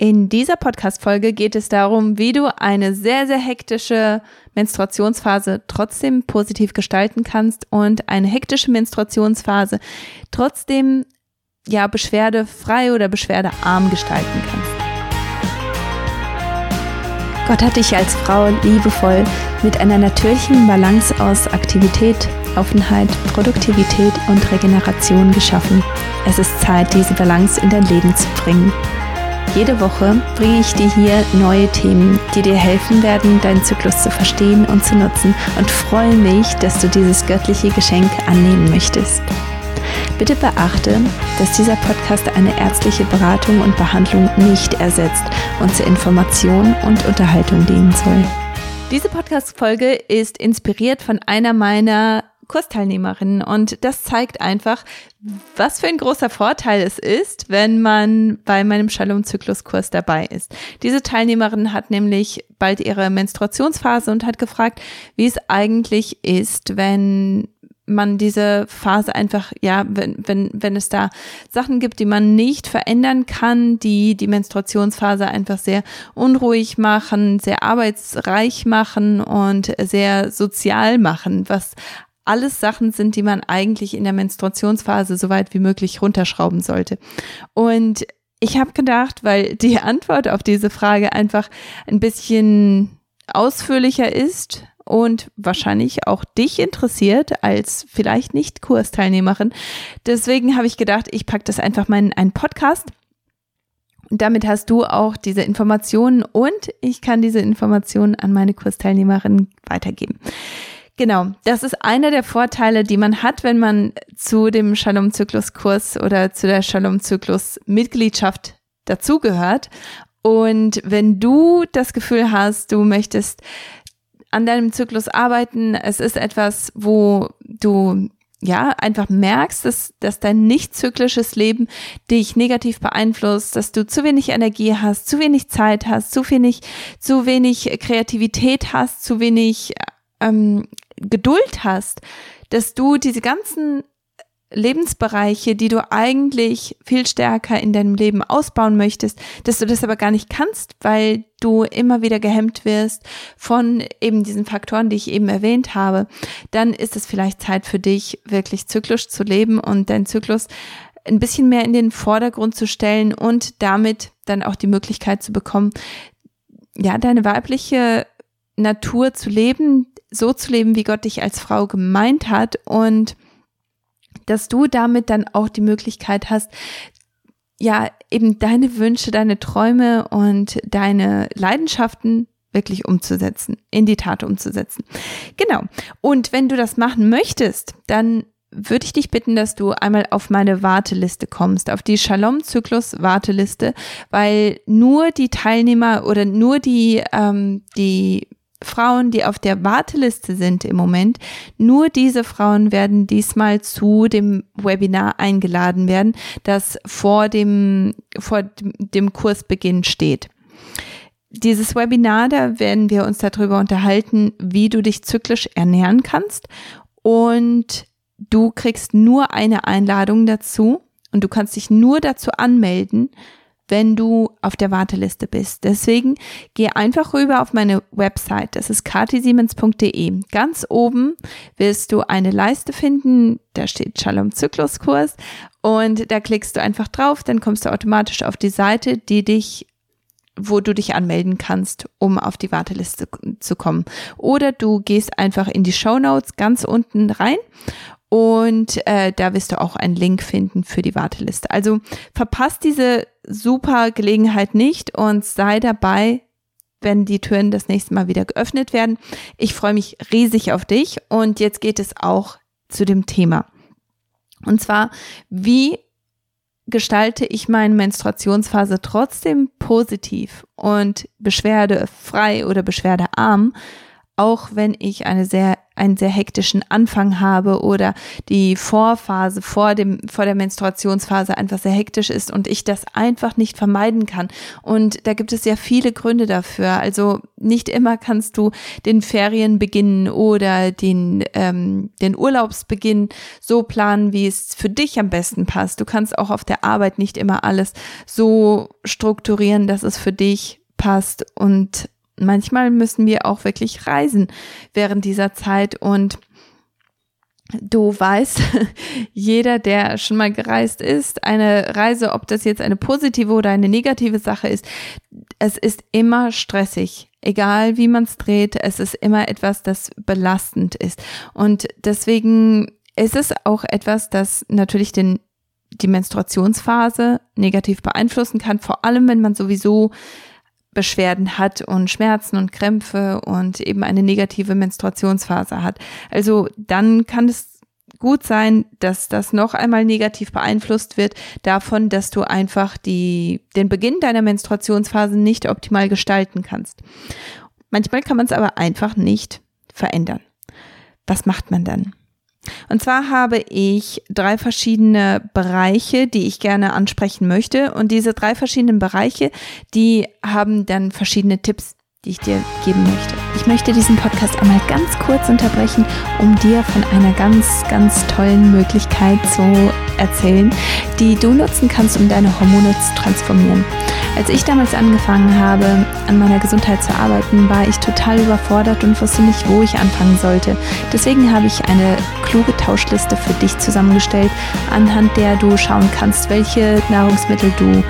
In dieser Podcast-Folge geht es darum, wie du eine sehr, sehr hektische Menstruationsphase trotzdem positiv gestalten kannst und eine hektische Menstruationsphase trotzdem ja beschwerdefrei oder beschwerdearm gestalten kannst. Gott hat dich als Frau liebevoll mit einer natürlichen Balance aus Aktivität, Offenheit, Produktivität und Regeneration geschaffen. Es ist Zeit, diese Balance in dein Leben zu bringen. Jede Woche bringe ich dir hier neue Themen, die dir helfen werden, deinen Zyklus zu verstehen und zu nutzen und freue mich, dass du dieses göttliche Geschenk annehmen möchtest. Bitte beachte, dass dieser Podcast eine ärztliche Beratung und Behandlung nicht ersetzt und zur Information und Unterhaltung dienen soll. Diese Podcast-Folge ist inspiriert von einer meiner Kursteilnehmerinnen. Und das zeigt einfach, was für ein großer Vorteil es ist, wenn man bei meinem Shalom-Zyklus-Kurs dabei ist. Diese Teilnehmerin hat nämlich bald ihre Menstruationsphase und hat gefragt, wie es eigentlich ist, wenn man diese Phase einfach, ja, wenn, wenn, wenn es da Sachen gibt, die man nicht verändern kann, die die Menstruationsphase einfach sehr unruhig machen, sehr arbeitsreich machen und sehr sozial machen, was alles Sachen sind, die man eigentlich in der Menstruationsphase so weit wie möglich runterschrauben sollte. Und ich habe gedacht, weil die Antwort auf diese Frage einfach ein bisschen ausführlicher ist und wahrscheinlich auch dich interessiert als vielleicht nicht Kursteilnehmerin. Deswegen habe ich gedacht, ich packe das einfach mal in einen Podcast. Und damit hast du auch diese Informationen und ich kann diese Informationen an meine Kursteilnehmerin weitergeben. Genau, das ist einer der Vorteile, die man hat, wenn man zu dem Shalom-Zyklus-Kurs oder zu der Shalom-Zyklus-Mitgliedschaft dazugehört. Und wenn du das Gefühl hast, du möchtest an deinem Zyklus arbeiten, es ist etwas, wo du ja, einfach merkst, dass, dass dein nicht zyklisches Leben dich negativ beeinflusst, dass du zu wenig Energie hast, zu wenig Zeit hast, zu wenig, zu wenig Kreativität hast, zu wenig ähm, Geduld hast, dass du diese ganzen Lebensbereiche, die du eigentlich viel stärker in deinem Leben ausbauen möchtest, dass du das aber gar nicht kannst, weil du immer wieder gehemmt wirst von eben diesen Faktoren, die ich eben erwähnt habe, dann ist es vielleicht Zeit für dich, wirklich zyklisch zu leben und deinen Zyklus ein bisschen mehr in den Vordergrund zu stellen und damit dann auch die Möglichkeit zu bekommen, ja, deine weibliche Natur zu leben, so zu leben, wie Gott dich als Frau gemeint hat und dass du damit dann auch die Möglichkeit hast, ja, eben deine Wünsche, deine Träume und deine Leidenschaften wirklich umzusetzen, in die Tat umzusetzen. Genau. Und wenn du das machen möchtest, dann würde ich dich bitten, dass du einmal auf meine Warteliste kommst, auf die Shalom-Zyklus-Warteliste, weil nur die Teilnehmer oder nur die, ähm, die Frauen, die auf der Warteliste sind im Moment, nur diese Frauen werden diesmal zu dem Webinar eingeladen werden, das vor dem, vor dem Kursbeginn steht. Dieses Webinar, da werden wir uns darüber unterhalten, wie du dich zyklisch ernähren kannst und du kriegst nur eine Einladung dazu und du kannst dich nur dazu anmelden, wenn du auf der Warteliste bist. Deswegen geh einfach rüber auf meine Website. Das ist katisiemens.de. Ganz oben wirst du eine Leiste finden. Da steht Shalom Zykluskurs. Und da klickst du einfach drauf. Dann kommst du automatisch auf die Seite, die dich wo du dich anmelden kannst, um auf die Warteliste zu kommen. Oder du gehst einfach in die Show Notes ganz unten rein und äh, da wirst du auch einen Link finden für die Warteliste. Also verpasst diese super Gelegenheit nicht und sei dabei, wenn die Türen das nächste Mal wieder geöffnet werden. Ich freue mich riesig auf dich und jetzt geht es auch zu dem Thema. Und zwar, wie gestalte ich meine Menstruationsphase trotzdem positiv und beschwerdefrei oder beschwerdearm, auch wenn ich eine sehr einen sehr hektischen Anfang habe oder die Vorphase vor dem, vor der Menstruationsphase einfach sehr hektisch ist und ich das einfach nicht vermeiden kann. Und da gibt es ja viele Gründe dafür. Also nicht immer kannst du den Ferienbeginn oder den, ähm, den Urlaubsbeginn so planen, wie es für dich am besten passt. Du kannst auch auf der Arbeit nicht immer alles so strukturieren, dass es für dich passt und manchmal müssen wir auch wirklich reisen während dieser Zeit und Du weißt, jeder, der schon mal gereist ist, eine Reise, ob das jetzt eine positive oder eine negative Sache ist, es ist immer stressig. Egal wie man es dreht, es ist immer etwas, das belastend ist. Und deswegen ist es auch etwas, das natürlich den, die Menstruationsphase negativ beeinflussen kann, vor allem wenn man sowieso Beschwerden hat und Schmerzen und Krämpfe und eben eine negative Menstruationsphase hat. Also dann kann es gut sein, dass das noch einmal negativ beeinflusst wird davon, dass du einfach die, den Beginn deiner Menstruationsphase nicht optimal gestalten kannst. Manchmal kann man es aber einfach nicht verändern. Was macht man dann? Und zwar habe ich drei verschiedene Bereiche, die ich gerne ansprechen möchte. Und diese drei verschiedenen Bereiche, die haben dann verschiedene Tipps, die ich dir geben möchte. Ich möchte diesen Podcast einmal ganz kurz unterbrechen, um dir von einer ganz, ganz tollen Möglichkeit zu erzählen, die du nutzen kannst, um deine Hormone zu transformieren. Als ich damals angefangen habe, an meiner Gesundheit zu arbeiten, war ich total überfordert und wusste nicht, wo ich anfangen sollte. Deswegen habe ich eine kluge Tauschliste für dich zusammengestellt, anhand der du schauen kannst, welche Nahrungsmittel du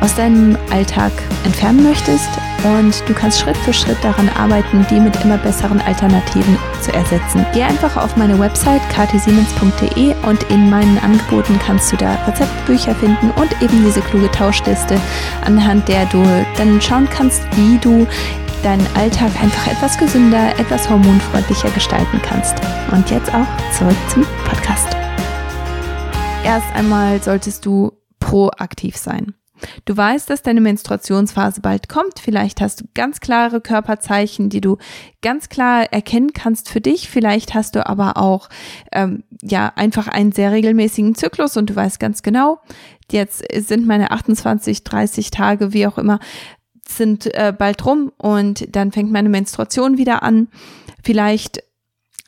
aus deinem Alltag entfernen möchtest und du kannst Schritt für Schritt daran arbeiten, die mit immer besseren Alternativen zu ersetzen. Geh einfach auf meine Website katisiemens.de und in meinen Angeboten kannst du da Rezeptbücher finden und eben diese kluge Tauschliste, anhand der du dann schauen kannst, wie du deinen Alltag einfach etwas gesünder, etwas hormonfreundlicher gestalten kannst. Und jetzt auch zurück zum Podcast. Erst einmal solltest du proaktiv sein. Du weißt, dass deine Menstruationsphase bald kommt. Vielleicht hast du ganz klare Körperzeichen, die du ganz klar erkennen kannst für dich. Vielleicht hast du aber auch ähm, ja einfach einen sehr regelmäßigen Zyklus und du weißt ganz genau, jetzt sind meine 28, 30 Tage, wie auch immer, sind äh, bald rum und dann fängt meine Menstruation wieder an. Vielleicht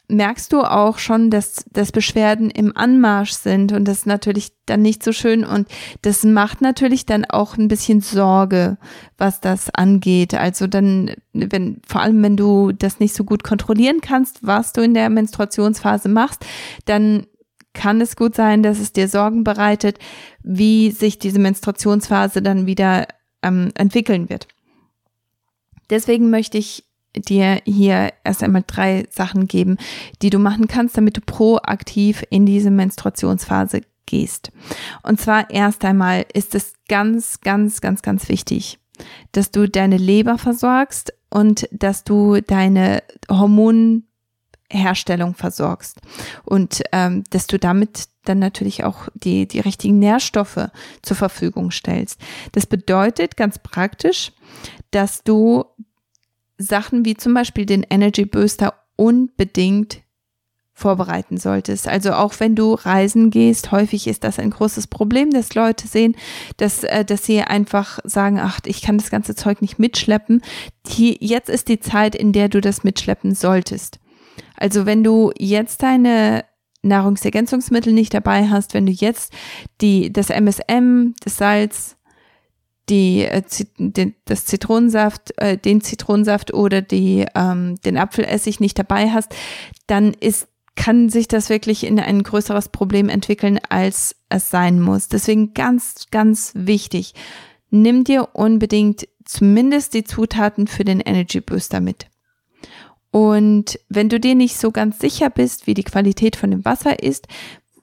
merkst du auch schon, dass, dass Beschwerden im Anmarsch sind und das ist natürlich dann nicht so schön und das macht natürlich dann auch ein bisschen Sorge, was das angeht. Also dann, wenn, vor allem wenn du das nicht so gut kontrollieren kannst, was du in der Menstruationsphase machst, dann kann es gut sein, dass es dir Sorgen bereitet, wie sich diese Menstruationsphase dann wieder ähm, entwickeln wird. Deswegen möchte ich dir hier erst einmal drei Sachen geben, die du machen kannst, damit du proaktiv in diese Menstruationsphase gehst. Und zwar erst einmal ist es ganz, ganz, ganz, ganz wichtig, dass du deine Leber versorgst und dass du deine Hormonherstellung versorgst und ähm, dass du damit dann natürlich auch die, die richtigen Nährstoffe zur Verfügung stellst. Das bedeutet ganz praktisch, dass du Sachen wie zum Beispiel den Energy Booster unbedingt vorbereiten solltest. Also auch wenn du reisen gehst, häufig ist das ein großes Problem, dass Leute sehen, dass, äh, dass sie einfach sagen, ach, ich kann das ganze Zeug nicht mitschleppen. Die, jetzt ist die Zeit, in der du das mitschleppen solltest. Also wenn du jetzt deine Nahrungsergänzungsmittel nicht dabei hast, wenn du jetzt die, das MSM, das Salz, die, äh, den, das Zitronensaft, äh, den Zitronensaft oder die, ähm, den Apfelessig nicht dabei hast, dann ist kann sich das wirklich in ein größeres Problem entwickeln, als es sein muss. Deswegen ganz, ganz wichtig. Nimm dir unbedingt zumindest die Zutaten für den Energy Booster mit. Und wenn du dir nicht so ganz sicher bist, wie die Qualität von dem Wasser ist,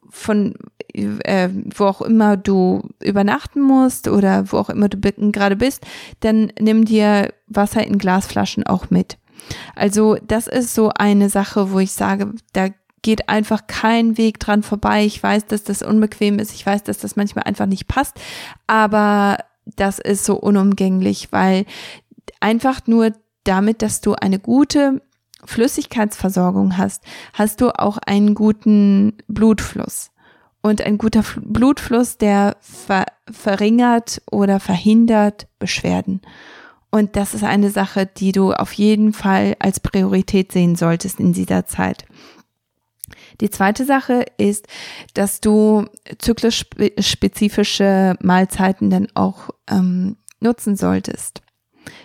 von äh, wo auch immer du übernachten musst oder wo auch immer du gerade bist, dann nimm dir Wasser in Glasflaschen auch mit. Also das ist so eine Sache, wo ich sage, da geht einfach kein Weg dran vorbei. Ich weiß, dass das unbequem ist. Ich weiß, dass das manchmal einfach nicht passt. Aber das ist so unumgänglich, weil einfach nur damit, dass du eine gute Flüssigkeitsversorgung hast, hast du auch einen guten Blutfluss. Und ein guter Blutfluss, der ver verringert oder verhindert Beschwerden. Und das ist eine Sache, die du auf jeden Fall als Priorität sehen solltest in dieser Zeit. Die zweite Sache ist, dass du zyklisch spezifische Mahlzeiten dann auch ähm, nutzen solltest.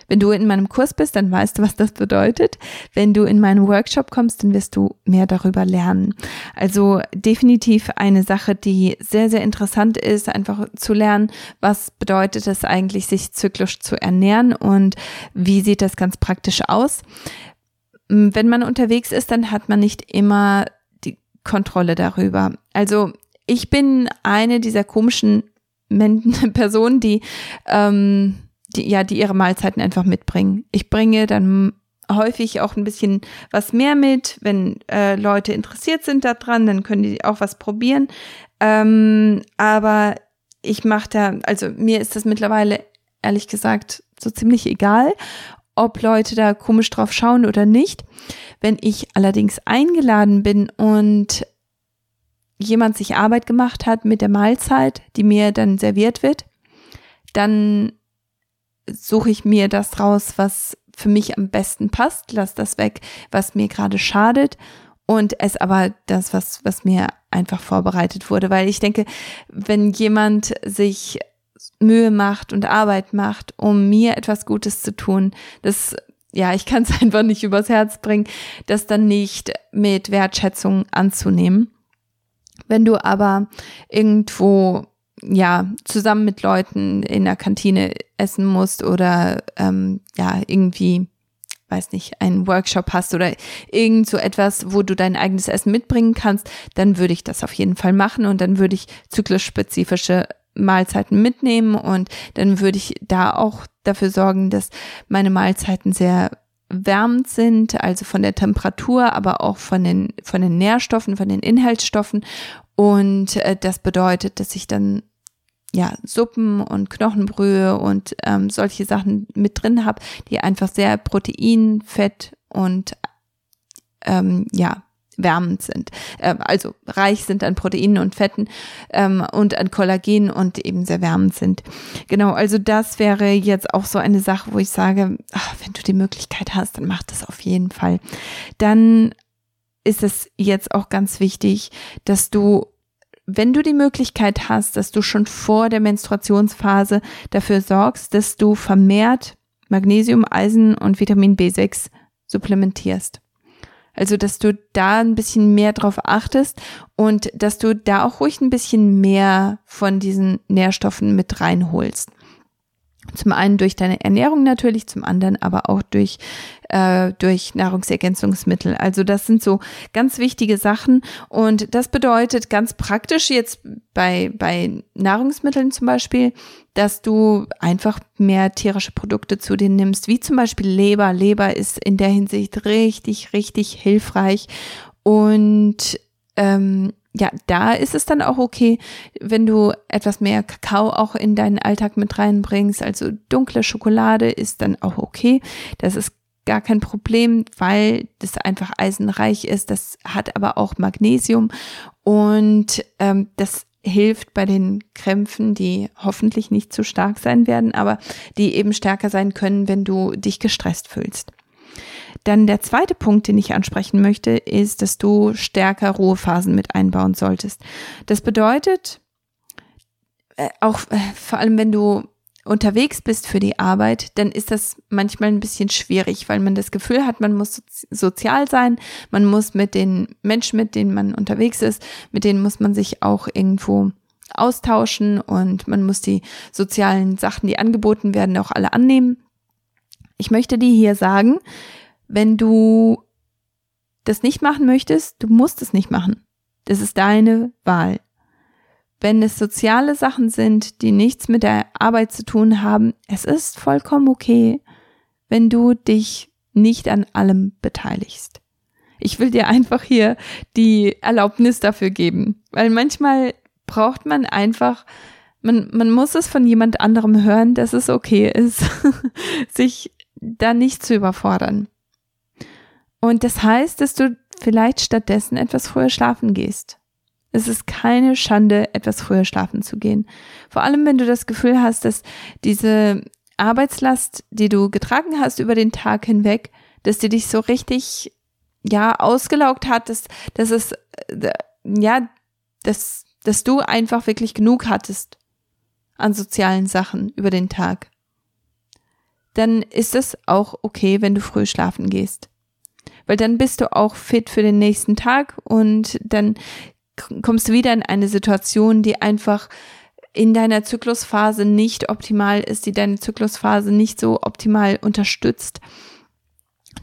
Wenn du in meinem Kurs bist, dann weißt du, was das bedeutet. Wenn du in meinen Workshop kommst, dann wirst du mehr darüber lernen. Also definitiv eine Sache, die sehr, sehr interessant ist, einfach zu lernen, was bedeutet es eigentlich, sich zyklisch zu ernähren und wie sieht das ganz praktisch aus. Wenn man unterwegs ist, dann hat man nicht immer die Kontrolle darüber. Also ich bin eine dieser komischen Personen, die ähm, die, ja, die ihre Mahlzeiten einfach mitbringen. Ich bringe dann häufig auch ein bisschen was mehr mit. Wenn äh, Leute interessiert sind daran, dann können die auch was probieren. Ähm, aber ich mache da, also mir ist das mittlerweile ehrlich gesagt so ziemlich egal, ob Leute da komisch drauf schauen oder nicht. Wenn ich allerdings eingeladen bin und jemand sich Arbeit gemacht hat mit der Mahlzeit, die mir dann serviert wird, dann suche ich mir das raus, was für mich am besten passt, lass das weg, was mir gerade schadet und es aber das, was, was mir einfach vorbereitet wurde, weil ich denke, wenn jemand sich Mühe macht und Arbeit macht, um mir etwas Gutes zu tun, das ja, ich kann es einfach nicht übers Herz bringen, das dann nicht mit Wertschätzung anzunehmen. Wenn du aber irgendwo ja, zusammen mit Leuten in der Kantine essen musst oder ähm, ja, irgendwie, weiß nicht, einen Workshop hast oder irgend so etwas, wo du dein eigenes Essen mitbringen kannst, dann würde ich das auf jeden Fall machen und dann würde ich zyklisch spezifische Mahlzeiten mitnehmen und dann würde ich da auch dafür sorgen, dass meine Mahlzeiten sehr wärmend sind, also von der Temperatur, aber auch von den, von den Nährstoffen, von den Inhaltsstoffen. Und äh, das bedeutet, dass ich dann ja, Suppen und Knochenbrühe und ähm, solche Sachen mit drin habe, die einfach sehr Protein, Fett und ähm, ja, wärmend sind. Ähm, also reich sind an Proteinen und Fetten ähm, und an Kollagen und eben sehr wärmend sind. Genau, also das wäre jetzt auch so eine Sache, wo ich sage, ach, wenn du die Möglichkeit hast, dann mach das auf jeden Fall. Dann ist es jetzt auch ganz wichtig, dass du wenn du die Möglichkeit hast, dass du schon vor der Menstruationsphase dafür sorgst, dass du vermehrt Magnesium, Eisen und Vitamin B6 supplementierst. Also, dass du da ein bisschen mehr drauf achtest und dass du da auch ruhig ein bisschen mehr von diesen Nährstoffen mit reinholst. Zum einen durch deine Ernährung natürlich, zum anderen aber auch durch, äh, durch Nahrungsergänzungsmittel. Also das sind so ganz wichtige Sachen und das bedeutet ganz praktisch jetzt bei, bei Nahrungsmitteln zum Beispiel, dass du einfach mehr tierische Produkte zu dir nimmst, wie zum Beispiel Leber. Leber ist in der Hinsicht richtig, richtig hilfreich und ähm, ja, da ist es dann auch okay, wenn du etwas mehr Kakao auch in deinen Alltag mit reinbringst. Also dunkle Schokolade ist dann auch okay. Das ist gar kein Problem, weil das einfach eisenreich ist. Das hat aber auch Magnesium und ähm, das hilft bei den Krämpfen, die hoffentlich nicht zu stark sein werden, aber die eben stärker sein können, wenn du dich gestresst fühlst. Dann der zweite Punkt, den ich ansprechen möchte, ist, dass du stärker Ruhephasen mit einbauen solltest. Das bedeutet, äh, auch äh, vor allem wenn du unterwegs bist für die Arbeit, dann ist das manchmal ein bisschen schwierig, weil man das Gefühl hat, man muss sozial sein, man muss mit den Menschen, mit denen man unterwegs ist, mit denen muss man sich auch irgendwo austauschen und man muss die sozialen Sachen, die angeboten werden, auch alle annehmen. Ich möchte dir hier sagen, wenn du das nicht machen möchtest, du musst es nicht machen. Das ist deine Wahl. Wenn es soziale Sachen sind, die nichts mit der Arbeit zu tun haben, es ist vollkommen okay, wenn du dich nicht an allem beteiligst. Ich will dir einfach hier die Erlaubnis dafür geben, weil manchmal braucht man einfach, man, man muss es von jemand anderem hören, dass es okay ist, sich da nicht zu überfordern. Und das heißt, dass du vielleicht stattdessen etwas früher schlafen gehst. Es ist keine Schande, etwas früher schlafen zu gehen. Vor allem, wenn du das Gefühl hast, dass diese Arbeitslast, die du getragen hast über den Tag hinweg, dass die dich so richtig, ja, ausgelaugt hat, dass, dass es, äh, ja, dass, dass du einfach wirklich genug hattest an sozialen Sachen über den Tag. Dann ist es auch okay, wenn du früh schlafen gehst. Weil dann bist du auch fit für den nächsten Tag und dann kommst du wieder in eine Situation, die einfach in deiner Zyklusphase nicht optimal ist, die deine Zyklusphase nicht so optimal unterstützt,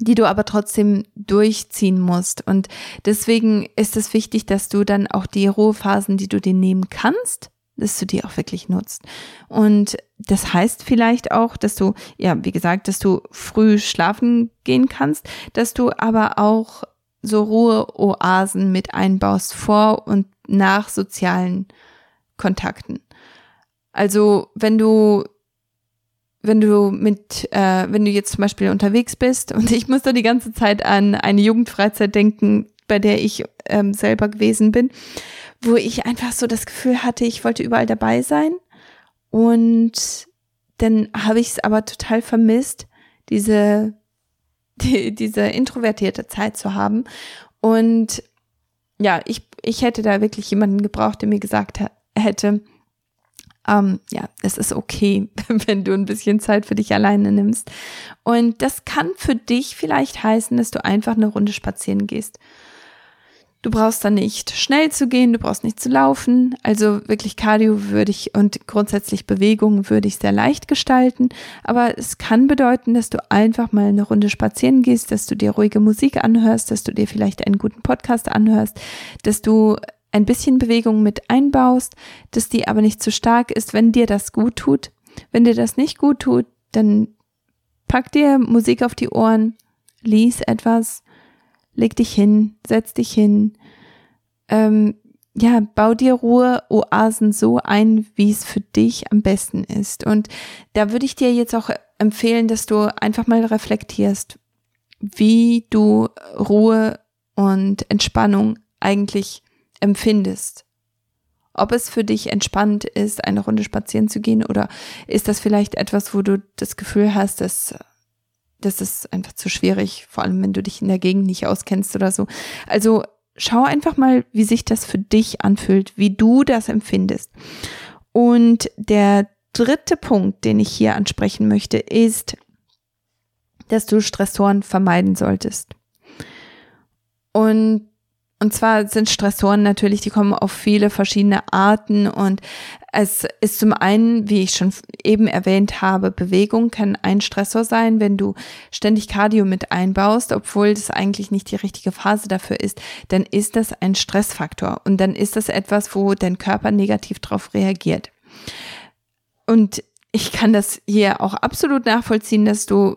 die du aber trotzdem durchziehen musst. Und deswegen ist es wichtig, dass du dann auch die Ruhephasen, die du dir nehmen kannst, dass du die auch wirklich nutzt. Und das heißt vielleicht auch, dass du, ja, wie gesagt, dass du früh schlafen gehen kannst, dass du aber auch so Ruheoasen mit einbaust vor und nach sozialen Kontakten. Also wenn du wenn du mit, äh, wenn du jetzt zum Beispiel unterwegs bist und ich muss da die ganze Zeit an eine Jugendfreizeit denken, bei der ich ähm, selber gewesen bin, wo ich einfach so das Gefühl hatte, ich wollte überall dabei sein und dann habe ich es aber total vermisst, diese die, diese introvertierte Zeit zu haben. Und ja, ich, ich hätte da wirklich jemanden gebraucht, der mir gesagt hätte, ähm, ja, es ist okay, wenn du ein bisschen Zeit für dich alleine nimmst. Und das kann für dich vielleicht heißen, dass du einfach eine Runde spazieren gehst. Du brauchst dann nicht schnell zu gehen, du brauchst nicht zu laufen. Also wirklich Cardio würde ich und grundsätzlich Bewegung würde ich sehr leicht gestalten. Aber es kann bedeuten, dass du einfach mal eine Runde spazieren gehst, dass du dir ruhige Musik anhörst, dass du dir vielleicht einen guten Podcast anhörst, dass du ein bisschen Bewegung mit einbaust, dass die aber nicht zu stark ist, wenn dir das gut tut. Wenn dir das nicht gut tut, dann pack dir Musik auf die Ohren, lies etwas, leg dich hin, setz dich hin, ähm, ja, bau dir Ruhe-Oasen so ein, wie es für dich am besten ist. Und da würde ich dir jetzt auch empfehlen, dass du einfach mal reflektierst, wie du Ruhe und Entspannung eigentlich empfindest. Ob es für dich entspannt ist, eine Runde spazieren zu gehen oder ist das vielleicht etwas, wo du das Gefühl hast, dass das ist einfach zu schwierig, vor allem wenn du dich in der Gegend nicht auskennst oder so. Also schau einfach mal, wie sich das für dich anfühlt, wie du das empfindest. Und der dritte Punkt, den ich hier ansprechen möchte, ist, dass du Stressoren vermeiden solltest. Und und zwar sind Stressoren natürlich, die kommen auf viele verschiedene Arten und es ist zum einen, wie ich schon eben erwähnt habe, Bewegung kann ein Stressor sein, wenn du ständig Cardio mit einbaust, obwohl das eigentlich nicht die richtige Phase dafür ist, dann ist das ein Stressfaktor und dann ist das etwas, wo dein Körper negativ darauf reagiert. Und ich kann das hier auch absolut nachvollziehen, dass du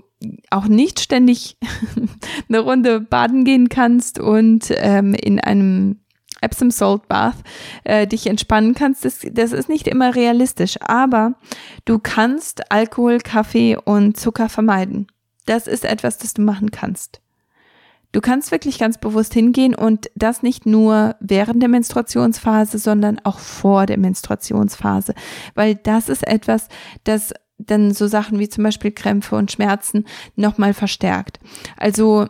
auch nicht ständig eine Runde baden gehen kannst und ähm, in einem Epsom Salt Bath äh, dich entspannen kannst, das, das ist nicht immer realistisch. Aber du kannst Alkohol, Kaffee und Zucker vermeiden. Das ist etwas, das du machen kannst. Du kannst wirklich ganz bewusst hingehen und das nicht nur während der Menstruationsphase, sondern auch vor der Menstruationsphase, weil das ist etwas, das dann so Sachen wie zum Beispiel Krämpfe und Schmerzen nochmal verstärkt. Also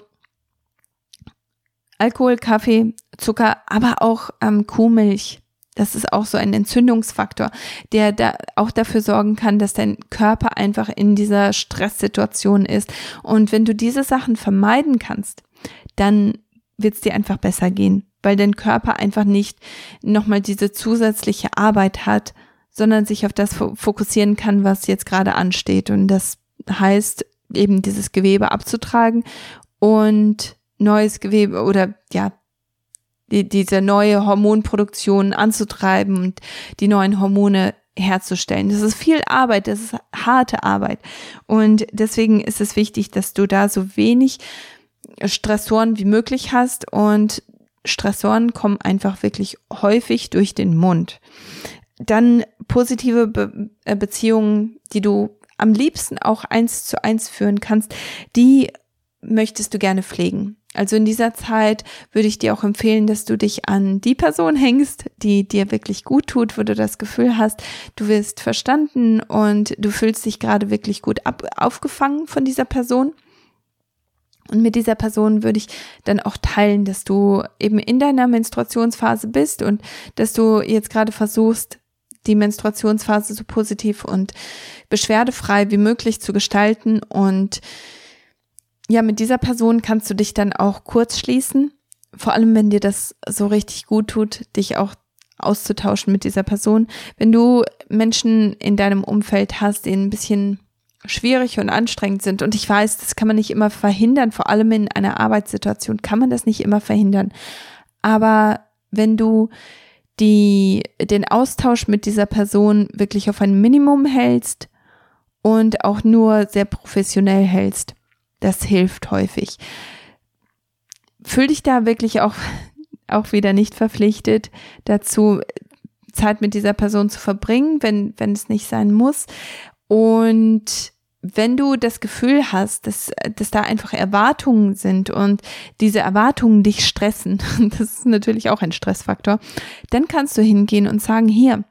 Alkohol, Kaffee, Zucker, aber auch ähm, Kuhmilch. Das ist auch so ein Entzündungsfaktor, der da auch dafür sorgen kann, dass dein Körper einfach in dieser Stresssituation ist. Und wenn du diese Sachen vermeiden kannst, dann wird es dir einfach besser gehen, weil dein Körper einfach nicht nochmal diese zusätzliche Arbeit hat, sondern sich auf das fokussieren kann, was jetzt gerade ansteht. Und das heißt, eben dieses Gewebe abzutragen und neues Gewebe oder ja, die, diese neue Hormonproduktion anzutreiben und die neuen Hormone herzustellen. Das ist viel Arbeit, das ist harte Arbeit. Und deswegen ist es wichtig, dass du da so wenig Stressoren wie möglich hast und Stressoren kommen einfach wirklich häufig durch den Mund. Dann positive Be äh, Beziehungen, die du am liebsten auch eins zu eins führen kannst, die möchtest du gerne pflegen. Also in dieser Zeit würde ich dir auch empfehlen, dass du dich an die Person hängst, die dir wirklich gut tut, wo du das Gefühl hast, du wirst verstanden und du fühlst dich gerade wirklich gut ab, aufgefangen von dieser Person. Und mit dieser Person würde ich dann auch teilen, dass du eben in deiner Menstruationsphase bist und dass du jetzt gerade versuchst, die Menstruationsphase so positiv und beschwerdefrei wie möglich zu gestalten. Und ja, mit dieser Person kannst du dich dann auch kurz schließen. Vor allem, wenn dir das so richtig gut tut, dich auch auszutauschen mit dieser Person. Wenn du Menschen in deinem Umfeld hast, die ein bisschen schwierig und anstrengend sind. Und ich weiß, das kann man nicht immer verhindern, vor allem in einer Arbeitssituation kann man das nicht immer verhindern. Aber wenn du die, den Austausch mit dieser Person wirklich auf ein Minimum hältst und auch nur sehr professionell hältst, das hilft häufig. Fühl dich da wirklich auch, auch wieder nicht verpflichtet dazu, Zeit mit dieser Person zu verbringen, wenn, wenn es nicht sein muss. Und wenn du das Gefühl hast, dass, dass da einfach Erwartungen sind und diese Erwartungen dich stressen, das ist natürlich auch ein Stressfaktor, dann kannst du hingehen und sagen, hier,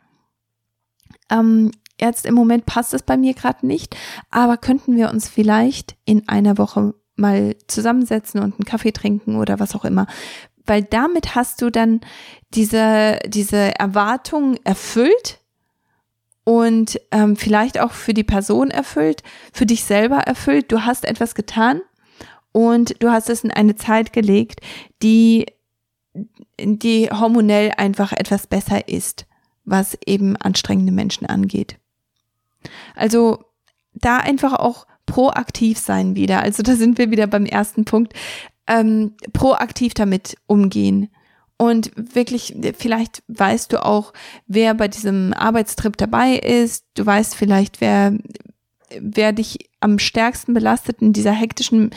ähm, jetzt im Moment passt es bei mir gerade nicht, aber könnten wir uns vielleicht in einer Woche mal zusammensetzen und einen Kaffee trinken oder was auch immer. Weil damit hast du dann diese, diese Erwartung erfüllt, und ähm, vielleicht auch für die Person erfüllt, für dich selber erfüllt. Du hast etwas getan und du hast es in eine Zeit gelegt, die, die hormonell einfach etwas besser ist, was eben anstrengende Menschen angeht. Also da einfach auch proaktiv sein wieder. Also da sind wir wieder beim ersten Punkt. Ähm, proaktiv damit umgehen. Und wirklich, vielleicht weißt du auch, wer bei diesem Arbeitstrip dabei ist. Du weißt vielleicht, wer, wer dich am stärksten belastet in dieser hektischen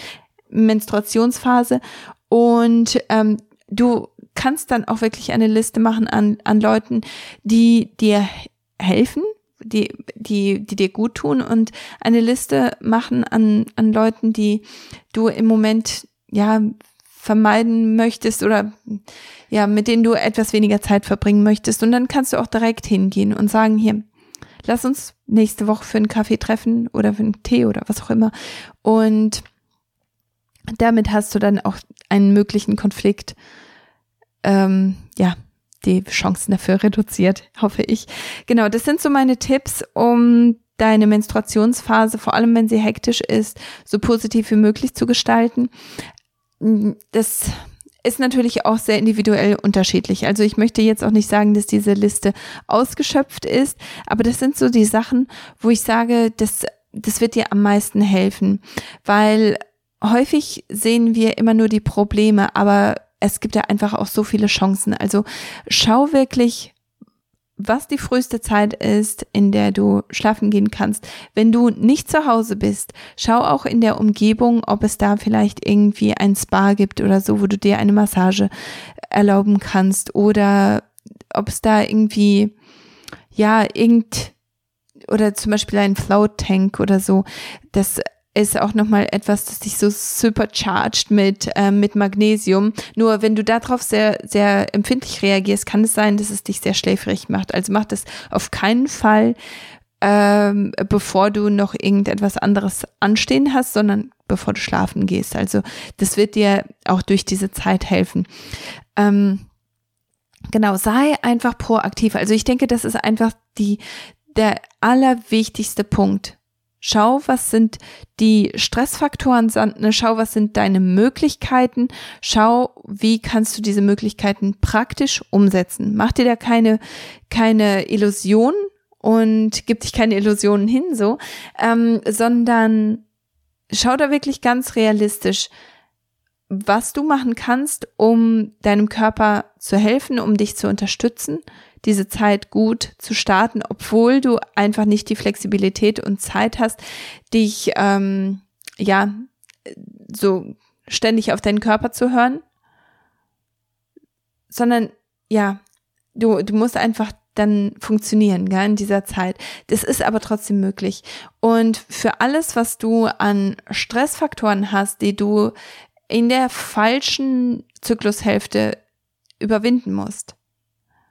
Menstruationsphase. Und ähm, du kannst dann auch wirklich eine Liste machen an, an Leuten, die dir helfen, die, die, die dir gut tun und eine Liste machen an, an Leuten, die du im Moment ja vermeiden möchtest oder ja, mit denen du etwas weniger Zeit verbringen möchtest. Und dann kannst du auch direkt hingehen und sagen, hier, lass uns nächste Woche für einen Kaffee treffen oder für einen Tee oder was auch immer. Und damit hast du dann auch einen möglichen Konflikt, ähm, ja, die Chancen dafür reduziert, hoffe ich. Genau, das sind so meine Tipps, um deine Menstruationsphase, vor allem wenn sie hektisch ist, so positiv wie möglich zu gestalten. Das ist natürlich auch sehr individuell unterschiedlich. Also ich möchte jetzt auch nicht sagen, dass diese Liste ausgeschöpft ist, aber das sind so die Sachen, wo ich sage, das, das wird dir am meisten helfen, weil häufig sehen wir immer nur die Probleme, aber es gibt ja einfach auch so viele Chancen. Also schau wirklich, was die früheste Zeit ist, in der du schlafen gehen kannst. Wenn du nicht zu Hause bist, schau auch in der Umgebung, ob es da vielleicht irgendwie ein Spa gibt oder so, wo du dir eine Massage erlauben kannst oder ob es da irgendwie, ja, irgend, oder zum Beispiel ein Float Tank oder so, das ist auch nochmal etwas, das dich so supercharged mit, äh, mit Magnesium. Nur wenn du darauf sehr, sehr empfindlich reagierst, kann es sein, dass es dich sehr schläfrig macht. Also mach das auf keinen Fall, ähm, bevor du noch irgendetwas anderes anstehen hast, sondern bevor du schlafen gehst. Also das wird dir auch durch diese Zeit helfen. Ähm, genau, sei einfach proaktiv. Also ich denke, das ist einfach die, der allerwichtigste Punkt Schau, was sind die Stressfaktoren, ne, schau, was sind deine Möglichkeiten, schau, wie kannst du diese Möglichkeiten praktisch umsetzen. Mach dir da keine, keine Illusionen und gib dich keine Illusionen hin, so, ähm, sondern schau da wirklich ganz realistisch, was du machen kannst, um deinem Körper zu helfen, um dich zu unterstützen, diese Zeit gut zu starten, obwohl du einfach nicht die Flexibilität und Zeit hast, dich ähm, ja so ständig auf deinen Körper zu hören, sondern ja, du, du musst einfach dann funktionieren, gell, in dieser Zeit. Das ist aber trotzdem möglich. Und für alles, was du an Stressfaktoren hast, die du in der falschen Zyklushälfte überwinden musst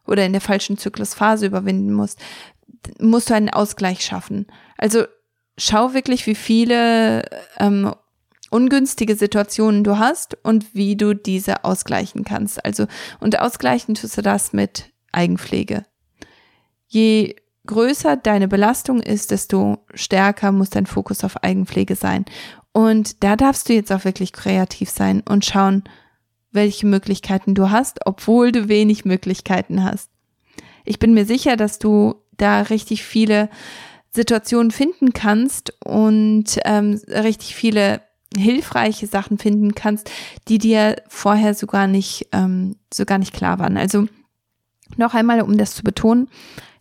oder in der falschen Zyklusphase überwinden musst, musst du einen Ausgleich schaffen. Also schau wirklich, wie viele ähm, ungünstige Situationen du hast und wie du diese ausgleichen kannst. Also, und ausgleichen tust du das mit Eigenpflege. Je größer deine Belastung ist, desto stärker muss dein Fokus auf Eigenpflege sein. Und da darfst du jetzt auch wirklich kreativ sein und schauen, welche Möglichkeiten du hast, obwohl du wenig Möglichkeiten hast. Ich bin mir sicher, dass du da richtig viele Situationen finden kannst und ähm, richtig viele hilfreiche Sachen finden kannst, die dir vorher sogar nicht, ähm, sogar nicht klar waren. Also noch einmal, um das zu betonen,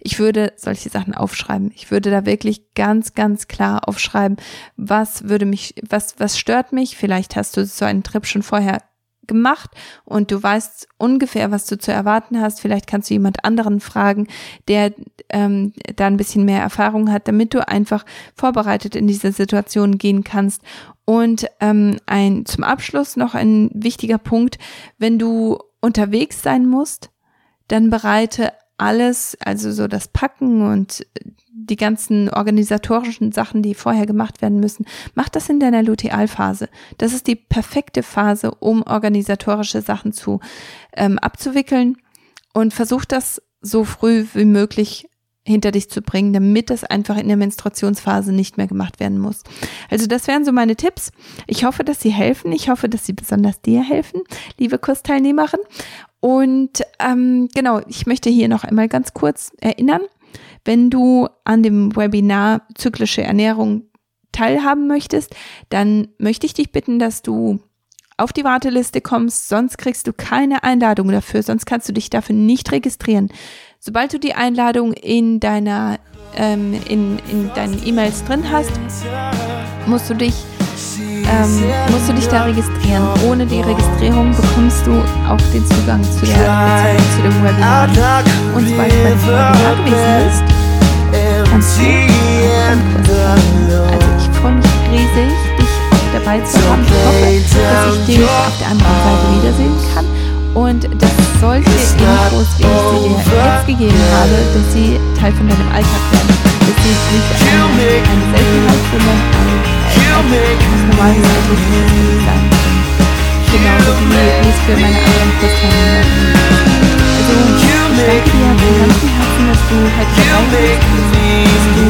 ich würde solche Sachen aufschreiben. Ich würde da wirklich ganz, ganz klar aufschreiben, was würde mich, was, was stört mich. Vielleicht hast du so einen Trip schon vorher gemacht und du weißt ungefähr, was du zu erwarten hast. Vielleicht kannst du jemand anderen fragen, der ähm, da ein bisschen mehr Erfahrung hat, damit du einfach vorbereitet in diese Situation gehen kannst. Und ähm, ein zum Abschluss noch ein wichtiger Punkt, wenn du unterwegs sein musst, dann bereite alles, also so das Packen und die ganzen organisatorischen Sachen, die vorher gemacht werden müssen, mach das in deiner Lutealphase. Das ist die perfekte Phase, um organisatorische Sachen zu ähm, abzuwickeln und versuch das so früh wie möglich hinter dich zu bringen, damit das einfach in der Menstruationsphase nicht mehr gemacht werden muss. Also das wären so meine Tipps. Ich hoffe, dass sie helfen. Ich hoffe, dass sie besonders dir helfen, liebe Kursteilnehmerin. Und ähm, genau, ich möchte hier noch einmal ganz kurz erinnern, wenn du an dem Webinar zyklische Ernährung teilhaben möchtest, dann möchte ich dich bitten, dass du auf die Warteliste kommst, sonst kriegst du keine Einladung dafür, sonst kannst du dich dafür nicht registrieren. Sobald du die Einladung in deiner ähm, in, in deinen E-Mails drin hast, musst du dich ähm, musst du dich da registrieren. Ohne die Registrierung bekommst du auch den Zugang zu, der, zu dem Webinar. Und sobald du bei dem Webinar gewesen bist, kannst du Also ich freue mich riesig, dich dabei zu haben. Ich hoffe, dass ich dich auf der anderen Seite wiedersehen kann und dass solche Infos, wie ich sie dir jetzt gegeben habe, dass sie Teil von deinem Alltag werden. Dass sie nicht eine, eine Seltenheit, sondern Also ich danke dir von ganzem Herzen, dass du heute dabei bist, dass du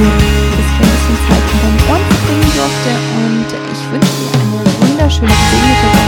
dass ich ein bisschen Zeit in deinen Ohren verbringen durfte und ich wünsche dir eine wunderschöne, gesegnete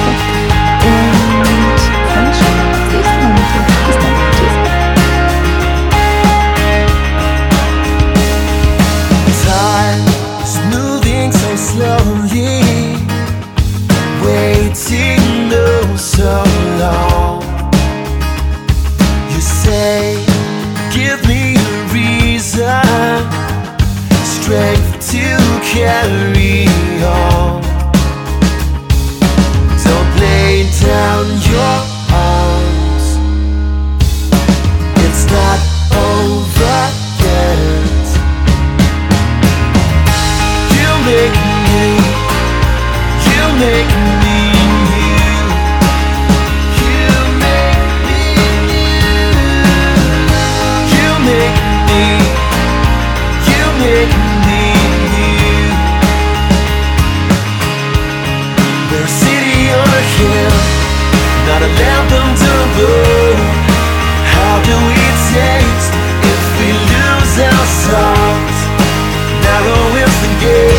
make me, you make me you make me you make me, you make me. We're a city on a hill, not a lamp. How do we taste if we lose our? Narrow is the gate.